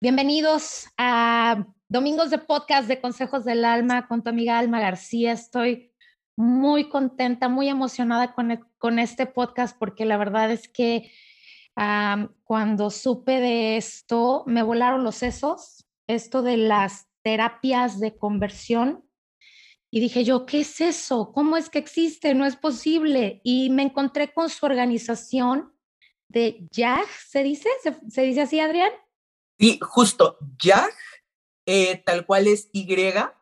Bienvenidos a Domingos de Podcast de Consejos del Alma con tu amiga Alma García. Estoy muy contenta, muy emocionada con, e, este podcast porque la verdad es que cuando supe de esto me volaron los sesos, esto de las terapias de conversión. Y dije yo, ¿qué es eso? ¿Cómo es que existe? No es posible. Y me encontré con su organización de YAG, ¿se dice? ¿Se, dice así, Adrián? Sí, justo, YAG, eh, tal cual es Y-A-A-J,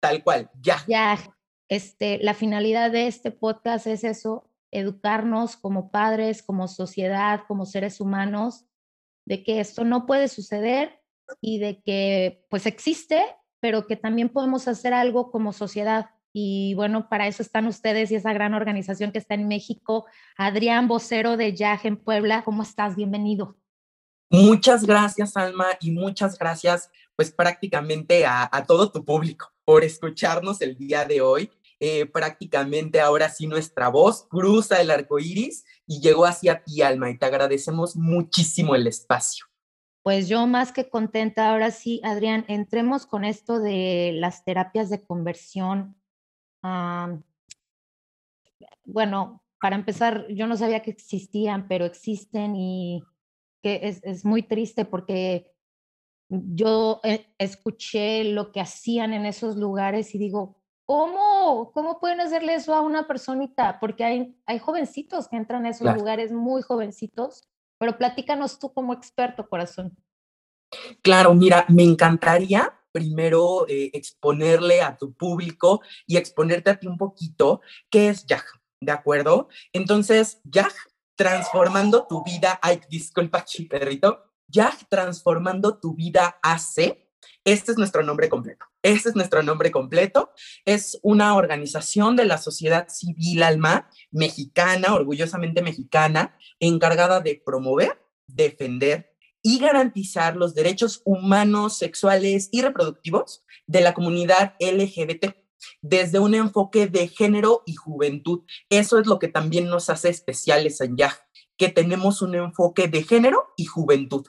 tal cual, YAG. YAG. Este, la finalidad de este podcast es eso, educarnos como padres, como sociedad, como seres humanos, de que esto no puede suceder y de que pues existe, pero que también podemos hacer algo como sociedad. Y bueno, para eso están ustedes y esa gran organización que está en México. Adrián, vocero de YAG en Puebla, ¿cómo estás? Bienvenido. Muchas gracias, Alma, y muchas gracias, pues prácticamente a, todo tu público por escucharnos el día de hoy. Eh, prácticamente ahora sí nuestra voz cruza el arco iris y llegó hacia ti, Alma, y te agradecemos muchísimo el espacio. Pues yo más que contenta, ahora sí, Adrián, entremos con esto de las terapias de conversión. bueno, para empezar, yo no sabía que existían, pero existen y que es, es muy triste porque yo eh, escuché lo que hacían en esos lugares y digo, ¿cómo? ¿Cómo pueden hacerle eso a una personita? Porque hay, hay jovencitos que entran a esos lugares, muy jovencitos, pero platícanos tú como experto, corazón. Claro, mira, me encantaría primero eh, exponerle a tu público y exponerte a ti un poquito qué es YAG, ¿de acuerdo? Entonces, YAG transformando tu vida, ay, disculpa, perrito, ya transformando tu vida AC. Este es nuestro nombre completo. Este es nuestro nombre completo. Es una organización de la sociedad civil alma mexicana, orgullosamente mexicana, encargada de promover, defender y garantizar los derechos humanos, sexuales y reproductivos de la comunidad LGBT desde un enfoque de género y juventud. Eso es lo que también nos hace especiales en YAG, que tenemos un enfoque de género y juventud.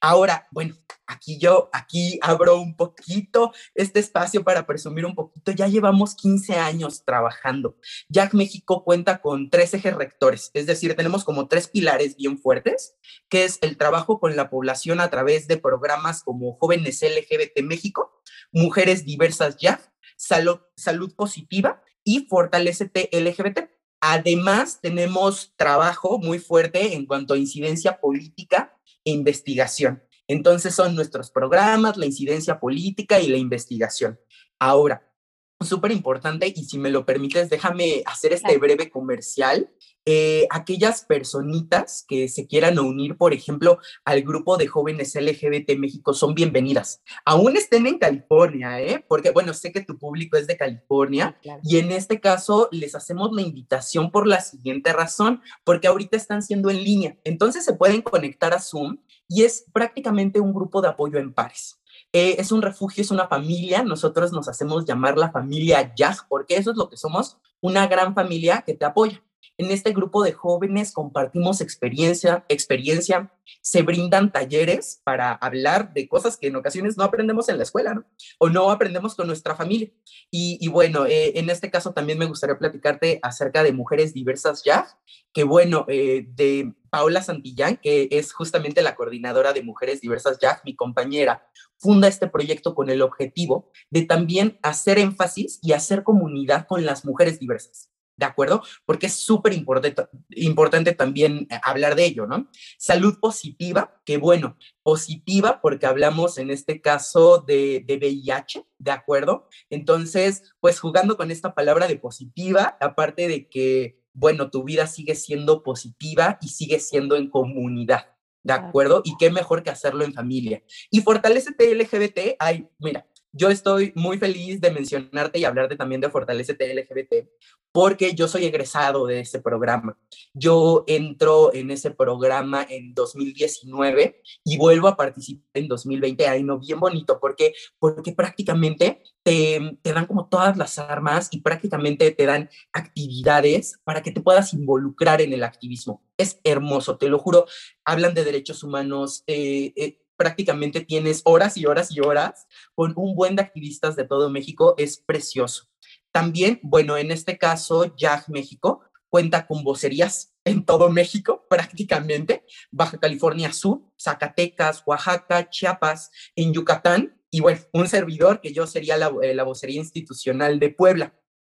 Ahora, bueno, aquí yo, aquí abro un poquito este espacio para presumir un poquito. Ya llevamos 15 años trabajando. YAG México cuenta con tres ejes rectores, es decir, tenemos como tres pilares bien fuertes, que es el trabajo con la población a través de programas como Jóvenes LGBT México, Mujeres Diversas YAG salud, salud positiva y fortalecete LGBT. Además, tenemos trabajo muy fuerte en cuanto a incidencia política e investigación. Entonces son nuestros programas, la incidencia política y la investigación. Ahora, súper importante y si me lo permites, déjame hacer este breve comercial. Eh, aquellas personitas que se quieran unir, por ejemplo, al grupo de jóvenes LGBT México son bienvenidas. Aún estén en California, ¿eh? Porque, bueno, sé que tu público es de California y en este caso les hacemos la invitación por la siguiente razón, porque ahorita están siendo en línea, entonces se pueden conectar a Zoom y es prácticamente un grupo de apoyo en pares. Eh, es un refugio, es una familia. Nosotros nos hacemos llamar la familia YAG, porque eso es lo que somos, una gran familia que te apoya. En este grupo de jóvenes compartimos experiencia, experiencia, se brindan talleres para hablar de cosas que en ocasiones no aprendemos en la escuela. O no aprendemos con nuestra familia. Y, bueno, eh, en este caso también me gustaría platicarte acerca de Mujeres Diversas Ya, que bueno, eh, de Paola Santillán, que es justamente la coordinadora de Mujeres Diversas Ya, mi compañera, funda este proyecto con el objetivo de también hacer énfasis y hacer comunidad con las mujeres diversas. ¿De acuerdo? Porque es súper importante, importante también eh, hablar de ello, ¿no? Salud positiva, que bueno, positiva porque hablamos en este caso de, de VIH, ¿de acuerdo? Entonces, pues jugando con esta palabra de positiva, aparte de que, bueno, tu vida sigue siendo positiva y sigue siendo en comunidad. ¿De acuerdo? Y qué mejor que hacerlo en familia. Y fortalece LGBT, hay, mira, yo estoy muy feliz de mencionarte y hablarte también de Fortalecete LGBT, porque yo soy egresado de ese programa. Yo entro en ese programa en 2019 y vuelvo a participar en 2020. Ay, no, bien bonito, porque, porque prácticamente te, te dan como todas las armas y prácticamente te dan actividades para que te puedas involucrar en el activismo. Es hermoso, te lo juro. Hablan de derechos humanos. Eh, eh, prácticamente tienes horas y horas y horas con un buen de activistas de todo México, es precioso. También, bueno, en este caso, YAG México cuenta con vocerías en todo México, prácticamente, Baja California Sur, Zacatecas, Oaxaca, Chiapas, en Yucatán, y bueno, un servidor que yo sería la, eh, la vocería institucional de Puebla.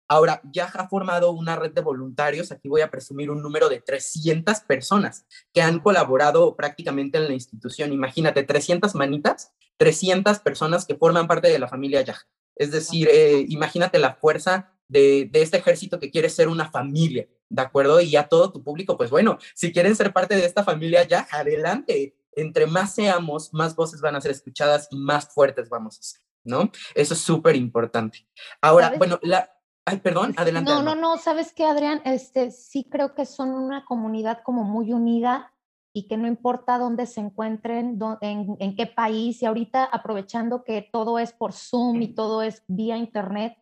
Ahora, ya ha formado una red de voluntarios, aquí voy a presumir un número de 300 personas que han colaborado prácticamente en la institución. Imagínate, 300 manitas, 300 personas que forman parte de la familia Yaj. Es decir, eh, imagínate la fuerza de, de, este ejército que quiere ser una familia, ¿de acuerdo? Y a todo tu público, pues bueno, si quieren ser parte de esta familia Yaj, adelante. Entre más seamos, más voces van a ser escuchadas y más fuertes vamos a ser, ¿no? Eso es súper importante. Ahora, bueno, la, Ay, perdón, adelante. No, no, no, sabes qué, Adrián, este, sí creo que son una comunidad como muy unida y que no importa dónde se encuentren, en, en, qué país, y ahorita aprovechando que todo es por Zoom y todo es vía Internet,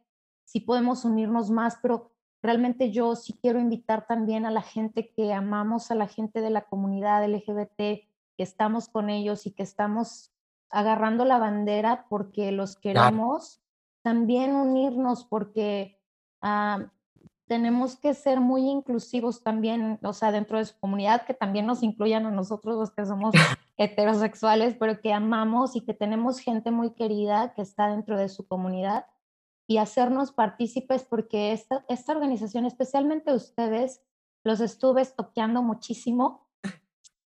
sí podemos unirnos más, pero realmente yo sí quiero invitar también a la gente que amamos a la gente de la comunidad LGBT, que estamos con ellos y que estamos agarrando la bandera porque los queremos, también unirnos porque Ah, tenemos que ser muy inclusivos también, o sea, dentro de su comunidad, que también nos incluyan a nosotros los que somos heterosexuales, pero que amamos y que tenemos gente muy querida que está dentro de su comunidad y hacernos partícipes porque esta, esta organización, especialmente ustedes, los estuve estoqueando muchísimo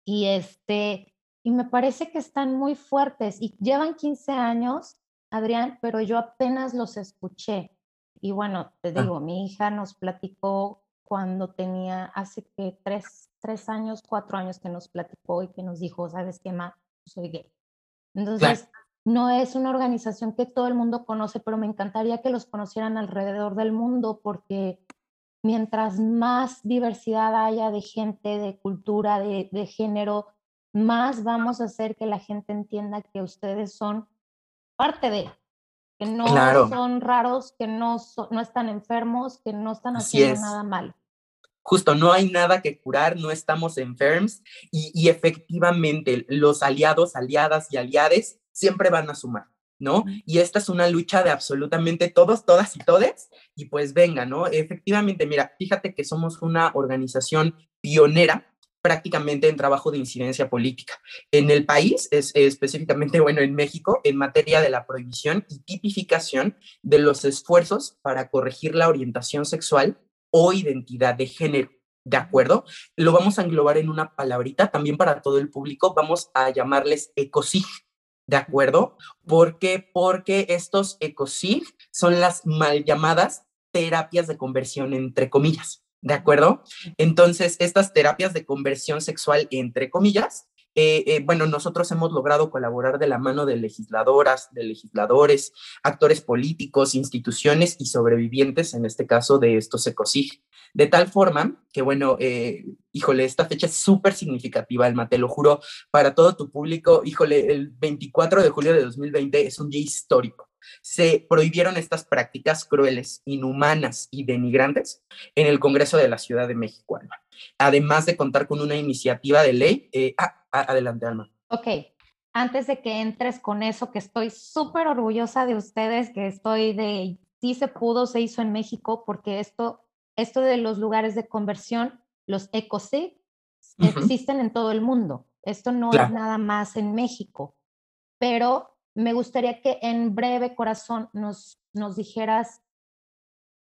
y este y me parece que están muy fuertes y llevan 15 años, Adrián, pero yo apenas los escuché. Y bueno, te ah. digo, mi hija nos platicó cuando tenía hace que tres, tres años, cuatro años que nos platicó y que nos dijo, ¿sabes qué, más? Soy gay. Entonces, no es una organización que todo el mundo conoce, pero me encantaría que los conocieran alrededor del mundo porque mientras más diversidad haya de gente, de cultura, de, de género, más vamos a hacer que la gente entienda que ustedes son parte de, que no son raros, que no, no están enfermos, que no están haciendo nada mal. Justo, no hay nada que curar, no estamos enfermos y, y, efectivamente los aliados, aliadas y aliades siempre van a sumar, ¿no? Y esta es una lucha de absolutamente todos, todas y todes y pues venga, ¿no? Efectivamente, mira, fíjate que somos una organización pionera prácticamente en trabajo de incidencia política. En el país, es, específicamente, bueno, en México, en materia de la prohibición y tipificación de los esfuerzos para corregir la orientación sexual o identidad de género. ¿De acuerdo? Lo vamos a englobar en una palabrita también para todo el público. Vamos a llamarles ECOSIG. ¿De acuerdo? ¿Por qué? Porque estos ECOSIG son las mal llamadas terapias de conversión, entre comillas. ¿De acuerdo? Entonces, estas terapias de conversión sexual, entre comillas, eh, eh, bueno, nosotros hemos logrado colaborar de la mano de legisladoras, de legisladores, actores políticos, instituciones y sobrevivientes, en este caso de estos ECOSIG. De tal forma que, bueno, eh, híjole, esta fecha es súper significativa, Alma, te lo juro, para todo tu público. Híjole, el 24 de julio de 2020 es un día histórico se prohibieron estas prácticas crueles, inhumanas y denigrantes en el Congreso de la Ciudad de México, Alma. Además de contar con una iniciativa de ley. Eh, ah, adelante, Alma. Ok, antes de que entres con eso, que estoy súper orgullosa de ustedes, que estoy de, sí se pudo, se hizo en México, porque esto, esto de los lugares de conversión, los ECOSIG, existen en todo el mundo. Esto no es nada más en México, pero me gustaría que en breve corazón nos, nos dijeras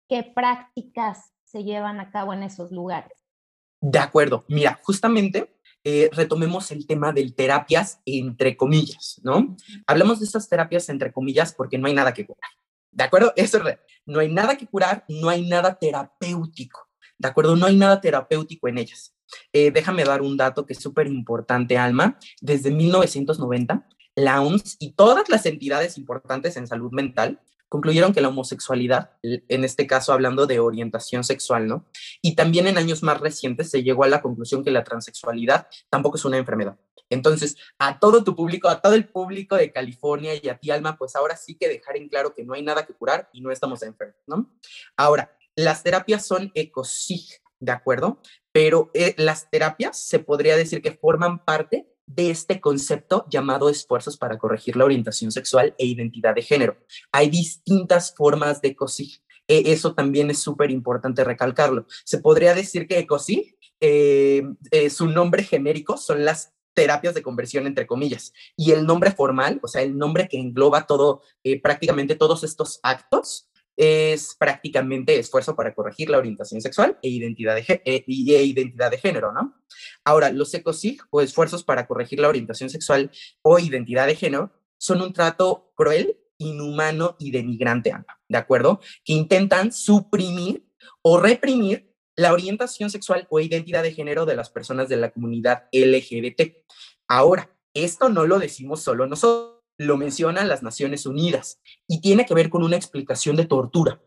qué prácticas se llevan a cabo en esos lugares. De acuerdo, mira, justamente eh, retomemos el tema de terapias entre comillas, ¿no? Hablamos de estas terapias entre comillas porque no hay nada que curar, ¿de acuerdo? Eso es No hay nada que curar, no hay nada terapéutico, ¿de acuerdo? No hay nada terapéutico en ellas. Eh, déjame dar un dato que es súper importante, Alma. Desde 1990 la OMS y todas las entidades importantes en salud mental concluyeron que la homosexualidad, en este caso hablando de orientación sexual, ¿no? Y también en años más recientes se llegó a la conclusión que la transexualidad tampoco es una enfermedad. Entonces, a todo tu público, a todo el público de California y a ti, Alma, pues ahora sí que dejar en claro que no hay nada que curar y no estamos enfermos, ¿no? Ahora, las terapias son ecosig, ¿de acuerdo? Pero eh, las terapias se podría decir que forman parte de este concepto llamado esfuerzos para corregir la orientación sexual e identidad de género. Hay distintas formas de ECOSIG. E, eso también es súper importante recalcarlo. Se podría decir que ECOSIG, eh, eh, su nombre genérico son las terapias de conversión entre comillas y el nombre formal, o sea, el nombre que engloba todo, eh, prácticamente todos estos actos, es prácticamente esfuerzo para corregir la orientación sexual e identidad de, e identidad de género, ¿no? Ahora, los ECOSIG o esfuerzos para corregir la orientación sexual o identidad de género son un trato cruel, inhumano y denigrante, ¿de acuerdo? Que intentan suprimir o reprimir la orientación sexual o identidad de género de las personas de la comunidad LGBT. Ahora, esto no lo decimos solo nosotros lo mencionan las Naciones Unidas y tiene que ver con una explicación de tortura.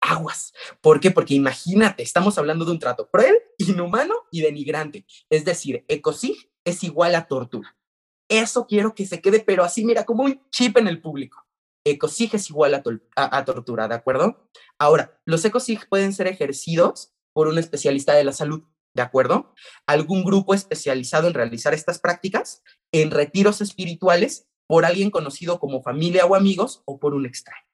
Aguas. ¿Por qué? Porque imagínate, estamos hablando de un trato cruel, inhumano y denigrante. Es decir, ecosig es igual a tortura. Eso quiero que se quede, pero así, mira, como un chip en el público. Ecosig es igual a, a tortura, ¿de acuerdo? Ahora, los ecosig pueden ser ejercidos por un especialista de la salud, ¿de acuerdo? Algún grupo especializado en realizar estas prácticas en retiros espirituales por alguien conocido como familia o amigos o por un extraño.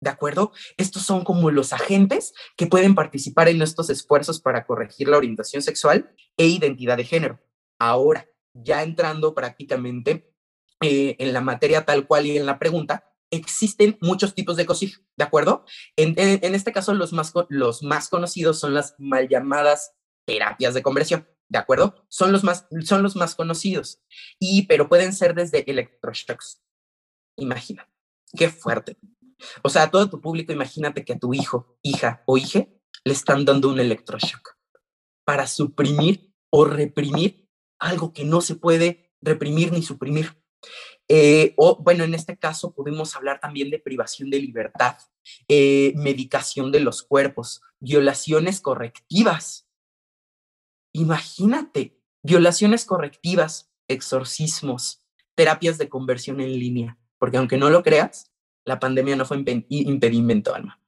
¿De acuerdo? Estos son como los agentes que pueden participar en estos esfuerzos para corregir la orientación sexual e identidad de género. Ahora, ya entrando prácticamente eh, en la materia tal cual y en la pregunta, existen muchos tipos de COSIG, ¿de acuerdo? En, en, este caso, los más, los más conocidos son las mal llamadas terapias de conversión. ¿De acuerdo? Son los más, son los más conocidos. Y, pero pueden ser desde electroshocks. Imagina, qué fuerte. O sea, a todo tu público, imagínate que a tu hijo, hija o hija le están dando un electroshock para suprimir o reprimir algo que no se puede reprimir ni suprimir. Eh, o bueno, en este caso podemos hablar también de privación de libertad, eh, medicación de los cuerpos, violaciones correctivas, Imagínate, violaciones correctivas, exorcismos, terapias de conversión en línea, porque aunque no lo creas, la pandemia no fue impedimento, Alma.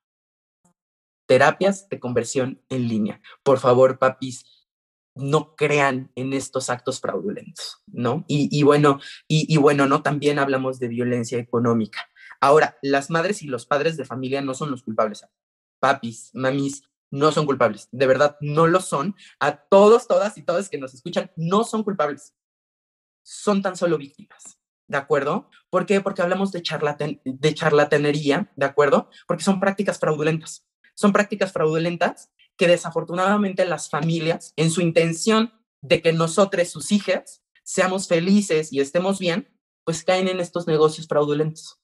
Terapias de conversión en línea. Por favor, papis, no crean en estos actos fraudulentos, ¿no? Y, bueno, y, bueno, ¿no? También hablamos de violencia económica. Ahora, las madres y los padres de familia no son los culpables. Papis, mamis, no son culpables. De verdad, no lo son. A todos, todas y todos que nos escuchan, no son culpables. Son tan solo víctimas. ¿De acuerdo? ¿Por qué? Porque hablamos de, de charlatanería, ¿de acuerdo? Porque son prácticas fraudulentas. Son prácticas fraudulentas que desafortunadamente las familias, en su intención de que nosotros, sus hijas, seamos felices y estemos bien, pues caen en estos negocios fraudulentos.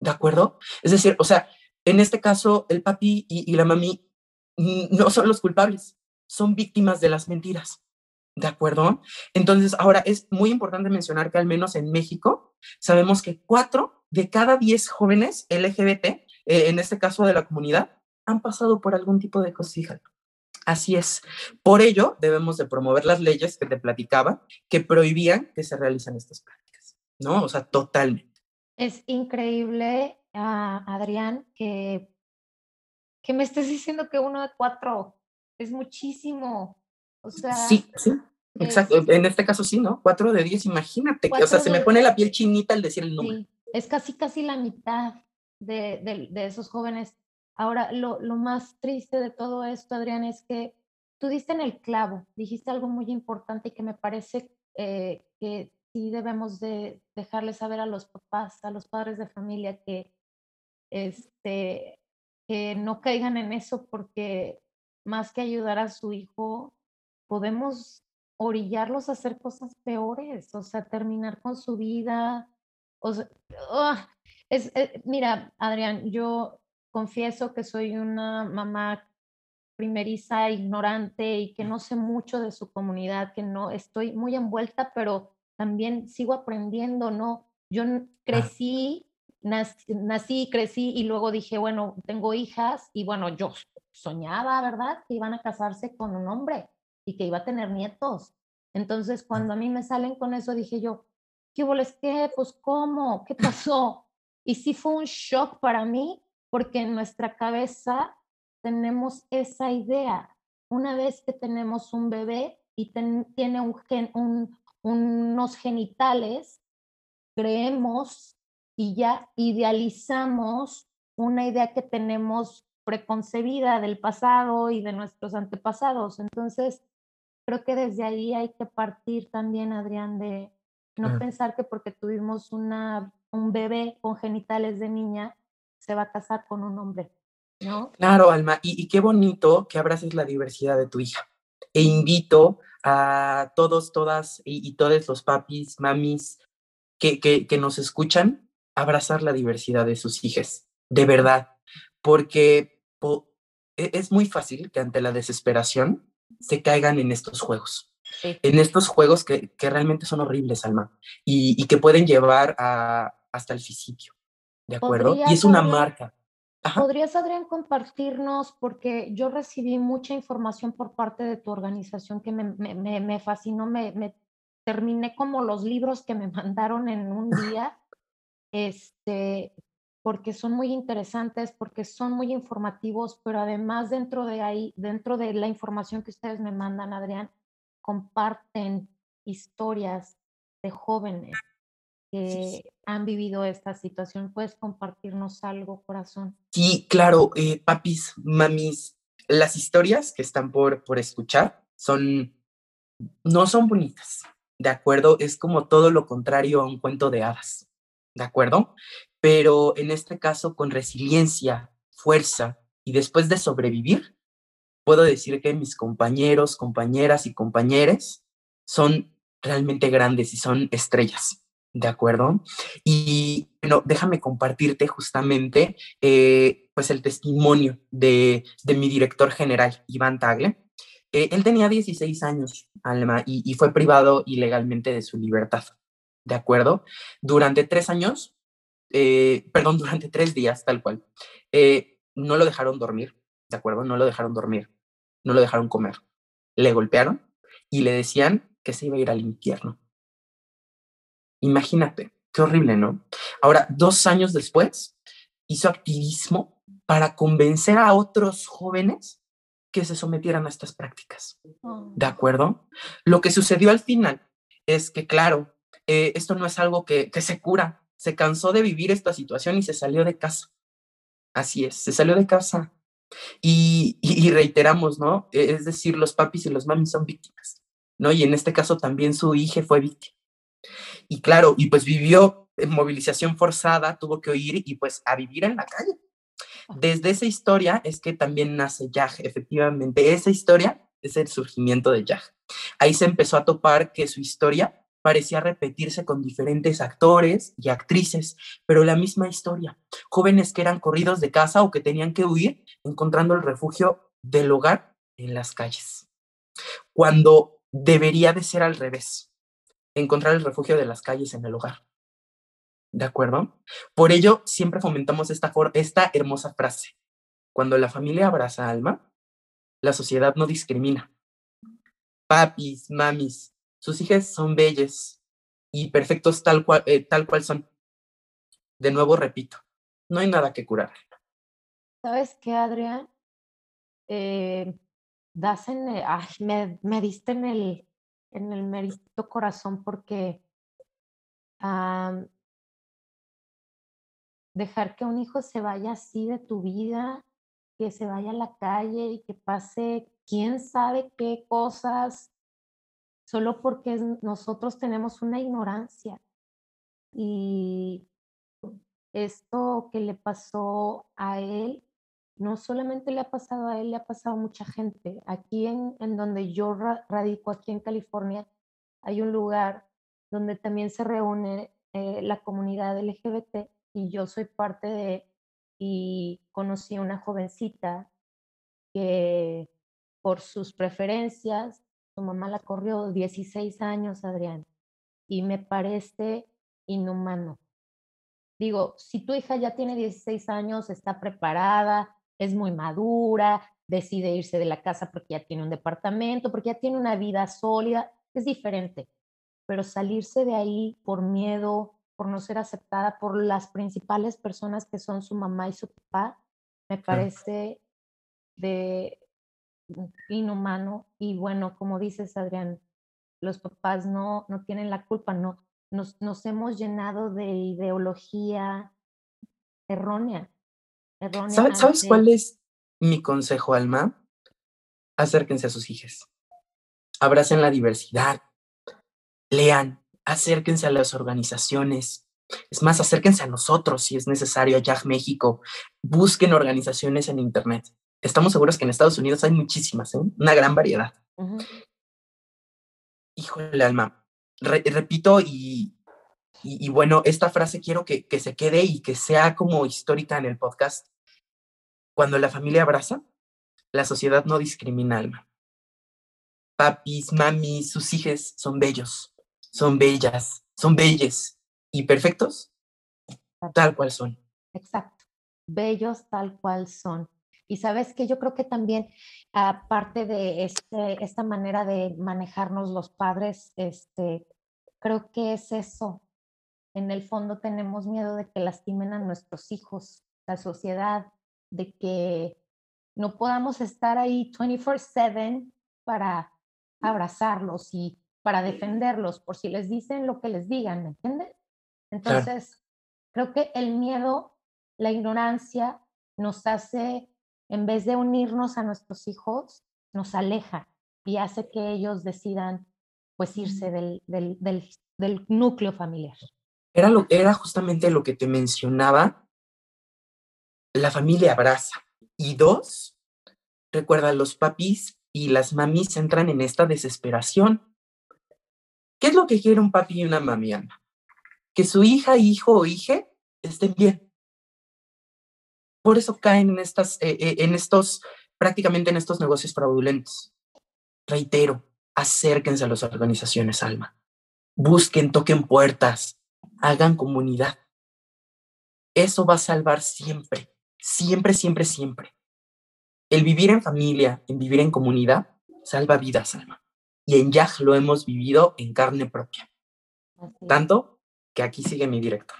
¿De acuerdo? Es decir, o sea, en este caso, el papi y, y la mami no son los culpables, son víctimas de las mentiras. ¿De acuerdo? Entonces, ahora es muy importante mencionar que al menos en México sabemos que cuatro de cada diez jóvenes LGBT, eh, en este caso de la comunidad, han pasado por algún tipo de cosija. Así es. Por ello, debemos de promover las leyes que te platicaba que prohibían que se realicen estas prácticas, ¿no? O sea, totalmente. Es increíble, uh, Adrián, que que me estés diciendo que uno de cuatro es muchísimo. O sea. Sí, sí. Exacto. en este caso sí, ¿no? Cuatro de diez, imagínate. O sea, se me pone la piel chinita al decir el número. Sí, es casi, casi la mitad de, de, de esos jóvenes. Ahora, lo, lo, más triste de todo esto, Adrián, es que tú diste en el clavo, dijiste algo muy importante y que me parece eh, que sí debemos de dejarle saber a los papás, a los padres de familia que este, que no caigan en eso porque más que ayudar a su hijo, podemos orillarlos a hacer cosas peores, o sea, terminar con su vida. O sea, ¡ah! es, eh, mira, Adrián, yo confieso que soy una mamá primeriza, ignorante y que no sé mucho de su comunidad, que no estoy muy envuelta, pero también sigo aprendiendo, ¿no? Yo crecí, nací, crecí y luego dije, bueno, tengo hijas y bueno, yo soñaba, ¿verdad? Que iban a casarse con un hombre y que iba a tener nietos. Entonces, cuando a mí me salen con eso, dije yo, ¿qué es qué? Pues, ¿cómo? ¿Qué pasó? Y sí fue un shock para mí, porque en nuestra cabeza tenemos esa idea. Una vez que tenemos un bebé y tiene un gen, unos genitales, creemos y ya idealizamos una idea que tenemos preconcebida del pasado y de nuestros antepasados. Entonces, creo que desde ahí hay que partir también, Adrián, de no pensar que porque tuvimos una, un bebé con genitales de niña, se va a casar con un hombre, ¿no? Claro, Alma, y, qué bonito que abraces la diversidad de tu hija. E invito a todos, todas y, y todos los papis, mamis que, que, que nos escuchan abrazar la diversidad de sus hijas, de verdad, porque e, es muy fácil que ante la desesperación se caigan en estos juegos. En estos juegos que, que, realmente son horribles, Alma, y, y que pueden llevar a, hasta el suicidio. ¿De acuerdo? Y es una marca. ¿Podrías, Adrián, compartirnos, porque yo recibí mucha información por parte de tu organización que me, me, me fascinó, me, me, terminé como los libros que me mandaron en un día, este, porque son muy interesantes, porque son muy informativos, pero además dentro de ahí, dentro de la información que ustedes me mandan, Adrián, comparten historias de jóvenes que han vivido esta situación. ¿Puedes compartirnos algo, corazón? Sí, claro, eh, papis, mamis, las historias que están por, por escuchar son, no son bonitas, ¿de acuerdo? Es como todo lo contrario a un cuento de hadas, ¿de acuerdo? pero en este caso con resiliencia, fuerza y después de sobrevivir, puedo decir que mis compañeros, compañeras y compañeros son realmente grandes y son estrellas. ¿De acuerdo? Y bueno, déjame compartirte justamente eh, pues el testimonio de, de, mi director general, Iván Tagle. Eh, él tenía 16 años, Alma, y fue privado ilegalmente de su libertad. ¿De acuerdo? Durante tres años eh, perdón, durante tres días, tal cual. Eh, no lo dejaron dormir, ¿de acuerdo? No lo dejaron dormir, no lo dejaron comer. Le golpearon y le decían que se iba a ir al infierno. Imagínate, qué horrible, ¿no? Ahora, dos años después, hizo activismo para convencer a otros jóvenes que se sometieran a estas prácticas. ¿De oh. acuerdo? Lo que sucedió al final es que, claro, eh, esto no es algo que, que se cura, se cansó de vivir esta situación y se salió de casa. Así es, se salió de casa. Y, reiteramos, ¿no? E, es decir, los papis y los mamis son víctimas, ¿no? Y en este caso también su hija fue víctima. Y claro, y pues vivió en movilización forzada, tuvo que huir y pues a vivir en la calle. Desde esa historia es que también nace Yaj, efectivamente. Esa historia es el surgimiento de Yaj. Ahí se empezó a topar que su historia parecía repetirse con diferentes actores y actrices, pero la misma historia. Jóvenes que eran corridos de casa o que tenían que huir, encontrando el refugio del hogar en las calles. Cuando debería de ser al revés, encontrar el refugio de las calles en el hogar. ¿De acuerdo? Por ello, siempre fomentamos esta, esta hermosa frase. Cuando la familia abraza alma, la sociedad no discrimina. Papis, mamis, sus hijas son bellas y perfectos tal cual, eh, tal cual son. De nuevo repito, no hay nada que curar. ¿Sabes qué, Adrián? Eh, en me, me, diste en el, en el merito corazón porque dejar que un hijo se vaya así de tu vida, que se vaya a la calle y que pase quién sabe qué cosas solo porque nosotros tenemos una ignorancia. Y esto que le pasó a él, no solamente le ha pasado a él, le ha pasado a mucha gente. Aquí en, en donde yo radico, aquí en California, hay un lugar donde también se reúne eh, la comunidad LGBT y yo soy parte de, y conocí a una jovencita que por sus preferencias su mamá la corrió 16 años, Adrián. Y me parece inhumano. Digo, si tu hija ya tiene 16 años, está preparada, es muy madura, decide irse de la casa porque ya tiene un departamento, porque ya tiene una vida sólida, es diferente. Pero salirse de ahí por miedo, por no ser aceptada por las principales personas que son su mamá y su papá, me parece de inhumano. Y bueno, como dices, Adrián, los papás no, no tienen la culpa, no, nos, nos hemos llenado de ideología errónea. ¿Sabes, cuál es mi consejo, Alma? Acérquense a sus hijas. Abracen la diversidad. Lean. Acérquense a las organizaciones. Es más, acérquense a nosotros si es necesario, a YAG México. Busquen organizaciones en Internet. Estamos seguros que en Estados Unidos hay muchísimas, ¿eh? una gran variedad. Híjole, Alma. repito y, y, bueno, esta frase quiero que, que se quede y que sea como histórica en el podcast. Cuando la familia abraza, la sociedad no discrimina alma. Papis, mamis, sus hijos son bellos, son bellas, son belles y perfectos tal cual son. Exacto, bellos tal cual son. Y sabes que yo creo que también, aparte de este, esta manera de manejarnos los padres, este, creo que es eso, en el fondo tenemos miedo de que lastimen a nuestros hijos, la sociedad, de que no podamos estar ahí 24/7 para abrazarlos y para defenderlos, por si les dicen lo que les digan, ¿me entiendes? Entonces, creo que el miedo, la ignorancia nos hace, en vez de unirnos a nuestros hijos, nos aleja y hace que ellos decidan pues irse del, del, del, del núcleo familiar era, lo, era justamente lo que te mencionaba. La familia abraza. Y dos, recuerda, los papis y las mamis entran en esta desesperación. ¿Qué es lo que quiere un papi y una mami, Ana? Que su hija, hijo o hija estén bien. Por eso caen en, estas, eh, eh, en estos, prácticamente en estos negocios fraudulentos. Reitero, acérquense a las organizaciones, Alma. Busquen, toquen puertas, hagan comunidad. Eso va a salvar siempre, siempre, siempre, siempre. El vivir en familia, en vivir en comunidad, salva vidas, Alma. Y en Yaj lo hemos vivido en carne propia. Tanto que aquí sigue mi director.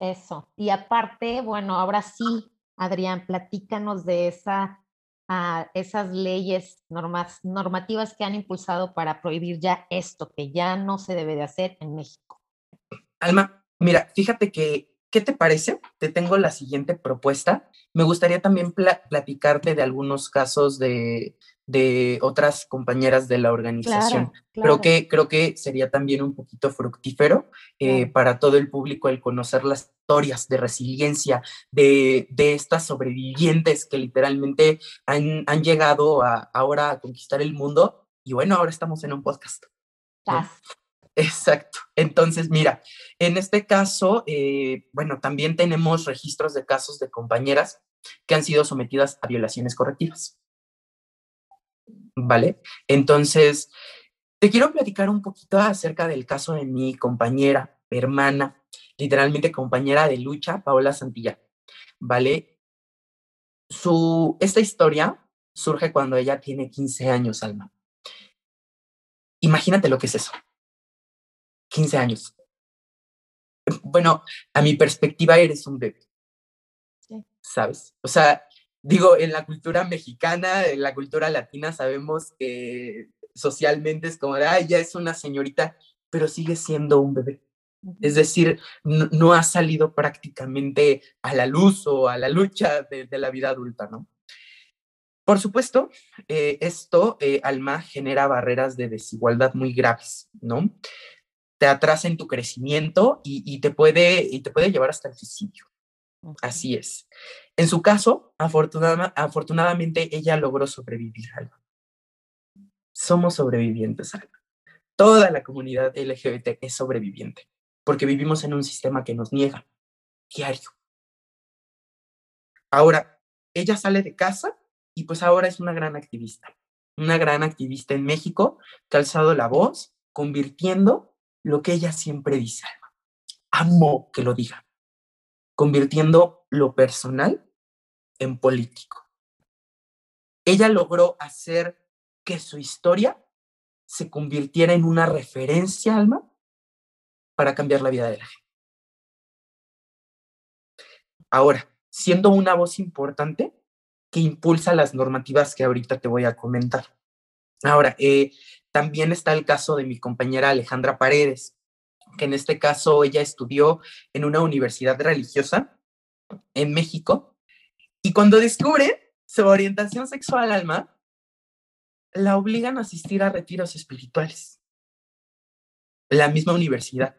Eso. Y aparte, bueno, ahora sí, Adrián, platícanos de esa, uh, esas leyes normas, normativas que han impulsado para prohibir ya esto, que ya no se debe de hacer en México. Alma, mira, fíjate que, ¿qué te parece? Te tengo la siguiente propuesta. Me gustaría también platicarte de algunos casos de, de otras compañeras de la organización. Creo, que, creo que sería también un poquito fructífero eh, para todo el público el conocer las historias de resiliencia de, de estas sobrevivientes que literalmente han, han llegado a, ahora a conquistar el mundo. Y bueno, ahora estamos en un podcast. Exacto. Entonces, mira, en este caso, eh, bueno, también tenemos registros de casos de compañeras que han sido sometidas a violaciones correctivas. ¿Vale? Entonces, te quiero platicar un poquito acerca del caso de mi compañera, hermana, literalmente compañera de lucha, Paola Santilla. ¿Vale? Su, esta historia surge cuando ella tiene 15 años, Alma. Imagínate lo que es eso. 15 años. Bueno, a mi perspectiva eres un bebé. ¿Sabes? O sea, digo, en la cultura mexicana, en la cultura latina, sabemos que socialmente es como ay, ya es una señorita, pero sigue siendo un bebé. Es decir, no, ha salido prácticamente a la luz o a la lucha de, la vida adulta, ¿no? Por supuesto, eh, esto, eh, Alma, genera barreras de desigualdad muy graves, ¿no? Te atrasa en tu crecimiento y, te, puede, y te puede llevar hasta el suicidio. Así es. En su caso, afortunadamente, ella logró sobrevivir, Alma. Somos sobrevivientes, Alma. Toda la comunidad LGBT es sobreviviente, porque vivimos en un sistema que nos niega diario. Ahora, ella sale de casa y pues ahora es una gran activista, una gran activista en México que ha alzado la voz, convirtiendo lo que ella siempre dice, amo que lo diga, convirtiendo lo personal en político. Ella logró hacer que su historia se convirtiera en una referencia, Alma, para cambiar la vida de la gente. Ahora, siendo una voz importante que impulsa las normativas que ahorita te voy a comentar. Ahora, eh, también está el caso de mi compañera Alejandra Paredes, que en este caso ella estudió en una universidad religiosa en México y cuando descubre su orientación sexual, Alma, la obligan a asistir a retiros espirituales. La misma universidad.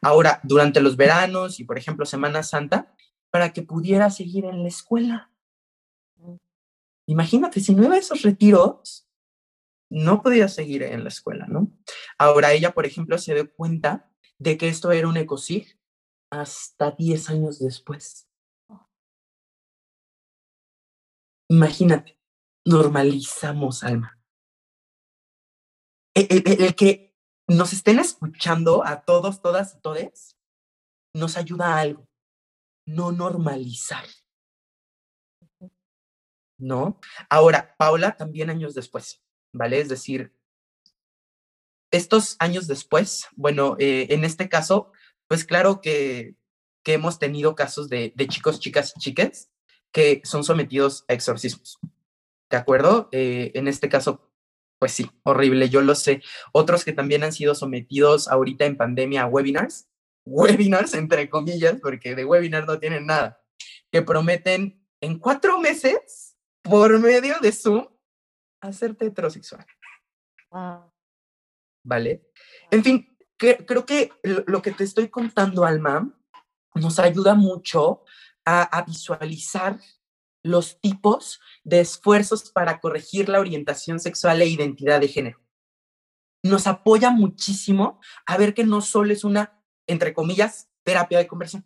Ahora, durante los veranos y, por ejemplo, Semana Santa, para que pudiera seguir en la escuela. Imagínate, si no iba a esos retiros, no podía seguir en la escuela, ¿no? Ahora ella, por ejemplo, se dio cuenta de que esto era un ecosig hasta 10 años después. Imagínate, normalizamos alma. El, el, que nos estén escuchando a todos, todas y todes, nos ayuda a algo, no normalizar. ¿No? Ahora, Paula también años después, ¿vale? Es decir, estos años después, bueno, eh, en este caso, pues claro que, que hemos tenido casos de, de, chicos, chicas chiques que son sometidos a exorcismos. ¿De acuerdo? Eh, en este caso, pues sí, horrible, yo lo sé. Otros que también han sido sometidos ahorita en pandemia a webinars, webinars entre comillas, porque de webinar no tienen nada, que prometen en cuatro meses, por medio de Zoom, hacerte heterosexual. ¿Vale? En fin, creo que lo que te estoy contando, Alma, nos ayuda mucho a, a visualizar los tipos de esfuerzos para corregir la orientación sexual e identidad de género. Nos apoya muchísimo a ver que no solo es una, entre comillas, terapia de conversión.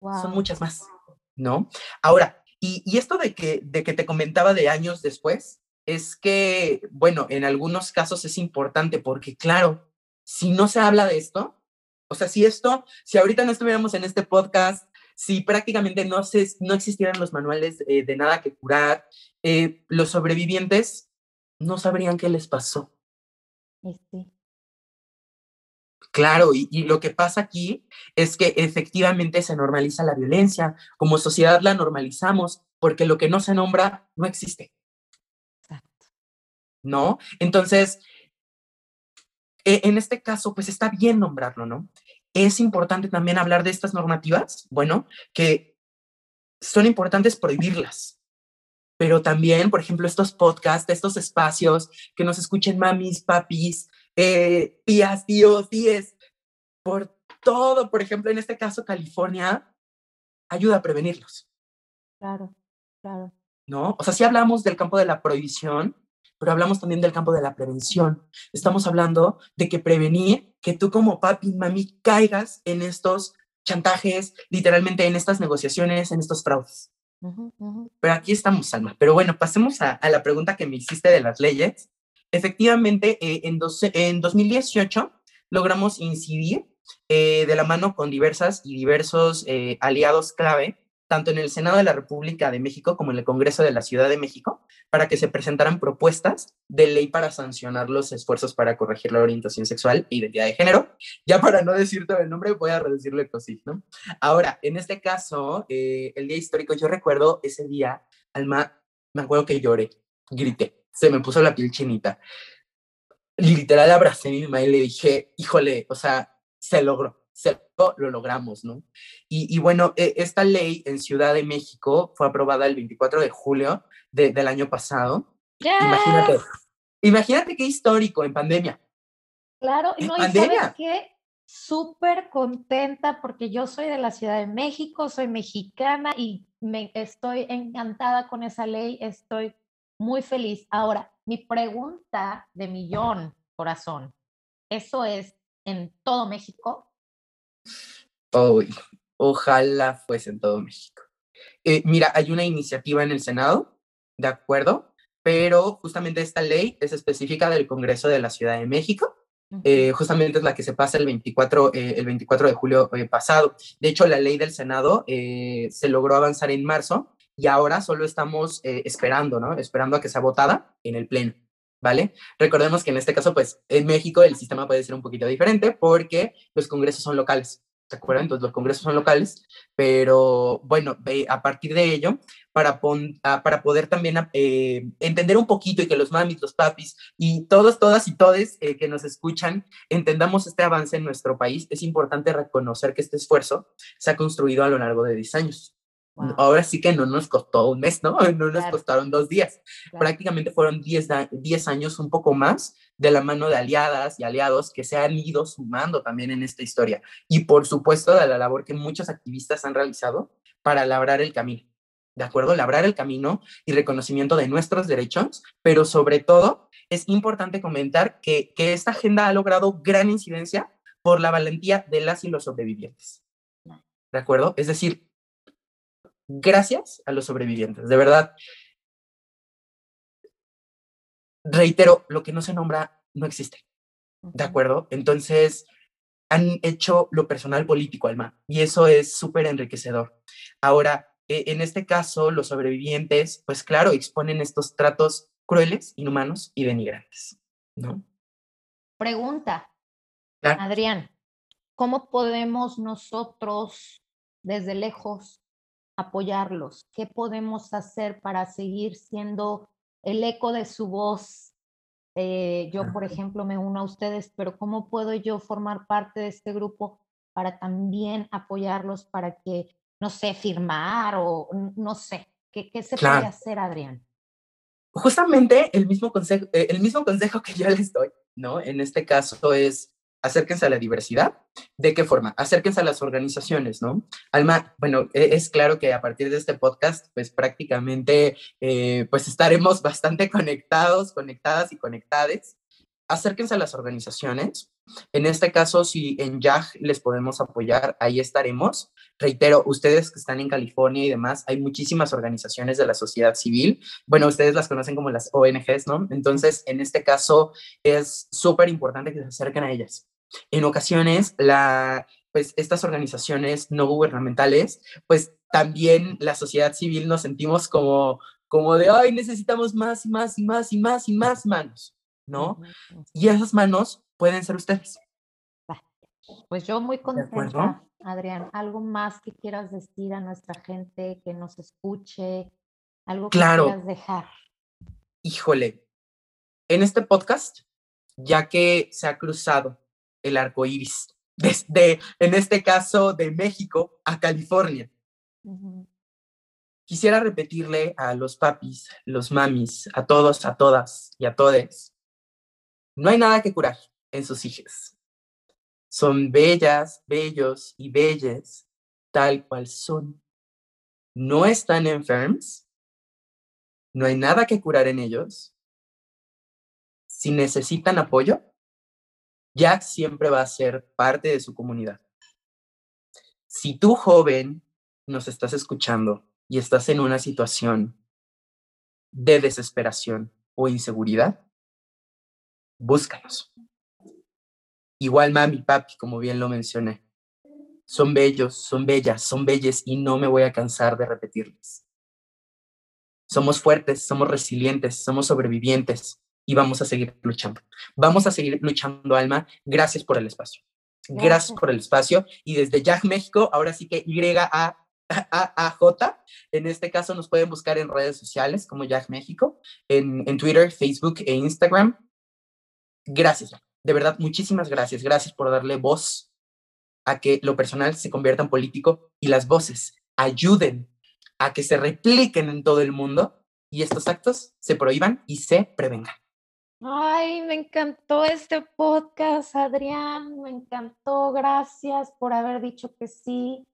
Wow. Son muchas más, ¿no? Ahora, y, esto de que, de que te comentaba de años después, es que, bueno, en algunos casos es importante porque, claro, si no se habla de esto, o sea, si esto, si ahorita no estuviéramos en este podcast, si prácticamente no, se, no existieran los manuales eh, de nada que curar, eh, los sobrevivientes no sabrían qué les pasó. Sí. Claro, y, y, lo que pasa aquí es que efectivamente se normaliza la violencia. Como sociedad la normalizamos porque lo que no se nombra no existe. Exacto. ¿No? Entonces, e, en este caso, pues está bien nombrarlo, ¿no? Es importante también hablar de estas normativas, bueno, que son importantes prohibirlas, pero también, por ejemplo, estos podcasts, estos espacios, que nos escuchen mamis, papis, eh, tías, tíos, tíes, por todo, por ejemplo, en este caso California, ayuda a prevenirlos. Claro, claro. ¿No? O sea, si hablamos del campo de la prohibición, pero hablamos también del campo de la prevención. Estamos hablando de que prevenir que tú como papi, mami, caigas en estos chantajes, literalmente en estas negociaciones, en estos fraudes. Uh -huh, uh -huh. Pero aquí estamos, Alma. Pero bueno, pasemos a, a, la pregunta que me hiciste de las leyes. Efectivamente, eh, en, dos, en 2018 logramos incidir eh, de la mano con diversas y diversos eh, aliados clave, tanto en el Senado de la República de México como en el Congreso de la Ciudad de México, para que se presentaran propuestas de ley para sancionar los esfuerzos para corregir la orientación sexual e identidad de género. Ya para no decirte el nombre, voy a decirle cosí, ¿no? Ahora, en este caso, eh, el día histórico, yo recuerdo ese día, Alma, me acuerdo que lloré, grité, se me puso la piel chinita. Literal abracé a mi mamá y le dije, híjole, o sea, se logró, se lo, lo logramos, ¿no? Y, y, bueno, esta ley en Ciudad de México fue aprobada el 24 de julio de, del año pasado. Yes. Imagínate, imagínate qué histórico en pandemia. Claro, en no, pandemia. y sabes qué, súper contenta porque yo soy de la Ciudad de México, soy mexicana y me estoy encantada con esa ley, estoy muy feliz. Ahora, mi pregunta de millón, corazón, ¿eso es en todo México? Ojalá fuese en todo México. Eh, mira, hay una iniciativa en el Senado, ¿de acuerdo? Pero justamente esta ley es específica del Congreso de la Ciudad de México. eh, justamente es la que se pasa el 24, eh, el 24 de julio pasado. De hecho, la ley del Senado se logró avanzar en marzo y ahora solo estamos esperando, ¿no? Esperando a que sea votada en el Pleno. ¿Vale? Recordemos que en este caso, pues en México el sistema puede ser un poquito diferente porque los congresos son locales. ¿se acuerdan? Entonces los congresos son locales, pero bueno, a partir de ello, para, ah, para poder también eh, entender un poquito y que los mamis, los papis y todos, todas y todes eh, que nos escuchan entendamos este avance en nuestro país, es importante reconocer que este esfuerzo se ha construido a lo largo de 10 años. Ahora sí que no nos costó un mes, ¿no? No nos costaron dos días. Prácticamente fueron 10 años, un poco más, de la mano de aliadas y aliados que se han ido sumando también en esta historia. Y por supuesto de la labor que muchos activistas han realizado para labrar el camino. ¿De acuerdo? Labrar el camino y reconocimiento de nuestros derechos, pero sobre todo es importante comentar que, que esta agenda ha logrado gran incidencia por la valentía de las y los sobrevivientes. ¿De acuerdo? Es decir, gracias a los sobrevivientes. De verdad, reitero, lo que no se nombra no existe. ¿De acuerdo? Entonces, han hecho lo personal político, Alma, y eso es súper enriquecedor. Ahora, e, en este caso, los sobrevivientes, pues claro, exponen estos tratos crueles, inhumanos y denigrantes, ¿no? Pregunta, Adrián, ¿cómo podemos nosotros desde lejos apoyarlos? ¿Qué podemos hacer para seguir siendo el eco de su voz? Eh, yo, por ejemplo, me uno a ustedes, pero ¿cómo puedo yo formar parte de este grupo para también apoyarlos para que, no sé, firmar o no sé, ¿qué, qué se puede hacer, Adrián? Justamente el mismo, consejo, eh, el mismo consejo que yo les doy, ¿no? En este caso es acérquense a la diversidad. ¿De qué forma? Acérquense a las organizaciones, ¿no? Alma, bueno, e, es claro que a partir de este podcast, pues prácticamente, eh, pues estaremos bastante conectados, conectadas y conectades. Acérquense a las organizaciones. En este caso, si en YAG les podemos apoyar, ahí estaremos. Reitero, ustedes que están en California y demás, hay muchísimas organizaciones de la sociedad civil. Bueno, ustedes las conocen como las ONGs, ¿no? Entonces, en este caso, es súper importante que se acerquen a ellas. En ocasiones, la, pues estas organizaciones no gubernamentales, pues también la sociedad civil nos sentimos como, como de, ay, necesitamos más y más y más y más y más manos, ¿no? Y esas manos pueden ser ustedes. Pues yo muy contenta, Adrián. ¿Algo más que quieras decir a nuestra gente que nos escuche? ¿Algo que quieras dejar? Híjole, en este podcast, ya que se ha cruzado el arco iris, desde, en este caso, de México a California. Quisiera repetirle a los papis, los mamis, a todos, a todas y a todes, no hay nada que curar en sus hijas. Son bellas, bellos y bellas, tal cual son. No están enfermos, no hay nada que curar en ellos. Si necesitan apoyo, Jack siempre va a ser parte de su comunidad. Si tú, joven, nos estás escuchando y estás en una situación de desesperación o inseguridad, búscanos. Igual mami, papi, como bien lo mencioné. Son bellos, son bellas, son belles y no me voy a cansar de repetirles. Somos fuertes, somos resilientes, somos sobrevivientes y vamos a seguir luchando. Vamos a seguir luchando, Alma. Gracias por el espacio. Gracias, por el espacio. Y desde Jack México, ahora sí que Y A A, J. En este caso nos pueden buscar en redes sociales como Jack México, en, en Twitter, Facebook e Instagram. Gracias, de verdad, muchísimas gracias. Gracias por darle voz a que lo personal se convierta en político y las voces ayuden a que se repliquen en todo el mundo y estos actos se prohíban y se prevengan. Ay, me encantó este podcast, Adrián, me encantó, gracias por haber dicho que sí.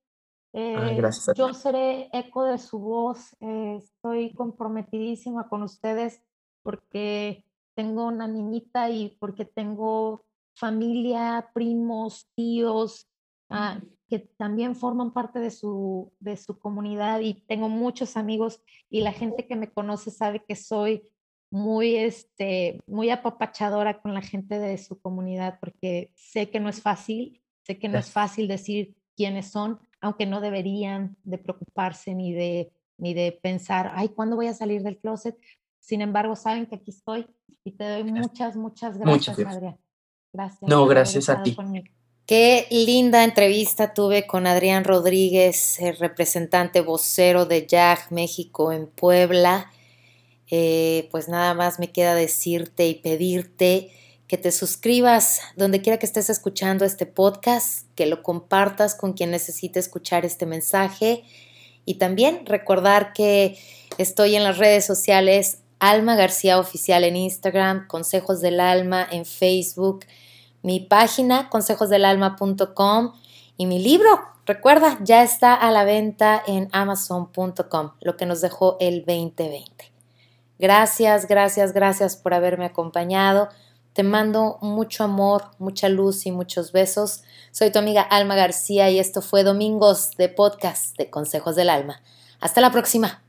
Eh, gracias. Yo seré eco de su voz, eh, estoy comprometidísima con ustedes porque tengo una niñita y porque tengo familia, primos, tíos, ah, que también forman parte de su, de su comunidad y tengo muchos amigos y la gente que me conoce sabe que soy muy, este, muy apapachadora con la gente de su comunidad, porque sé que no es fácil, sé que no es fácil decir quiénes son, aunque no deberían de preocuparse ni de, ni de pensar, ay, ¿cuándo voy a salir del closet? Sin embargo, saben que aquí estoy y te doy muchas, muchas gracias, Adrián. Gracias. No, gracias a ti. Qué linda entrevista tuve con Adrián Rodríguez, el representante vocero de JAG México en Puebla. Eh, pues nada más me queda decirte y pedirte que te suscribas donde quiera que estés escuchando este podcast, que lo compartas con quien necesite escuchar este mensaje y también recordar que estoy en las redes sociales Alma García Oficial en Instagram, Consejos del Alma en Facebook, mi página consejosdelalma.com y mi libro, recuerda, ya está a la venta en amazon.com, lo que nos dejó el 2020. Gracias, gracias, gracias por haberme acompañado. Te mando mucho amor, mucha luz y muchos besos. Soy tu amiga Alma García y esto fue Domingos de Podcast de Consejos del Alma. Hasta la próxima.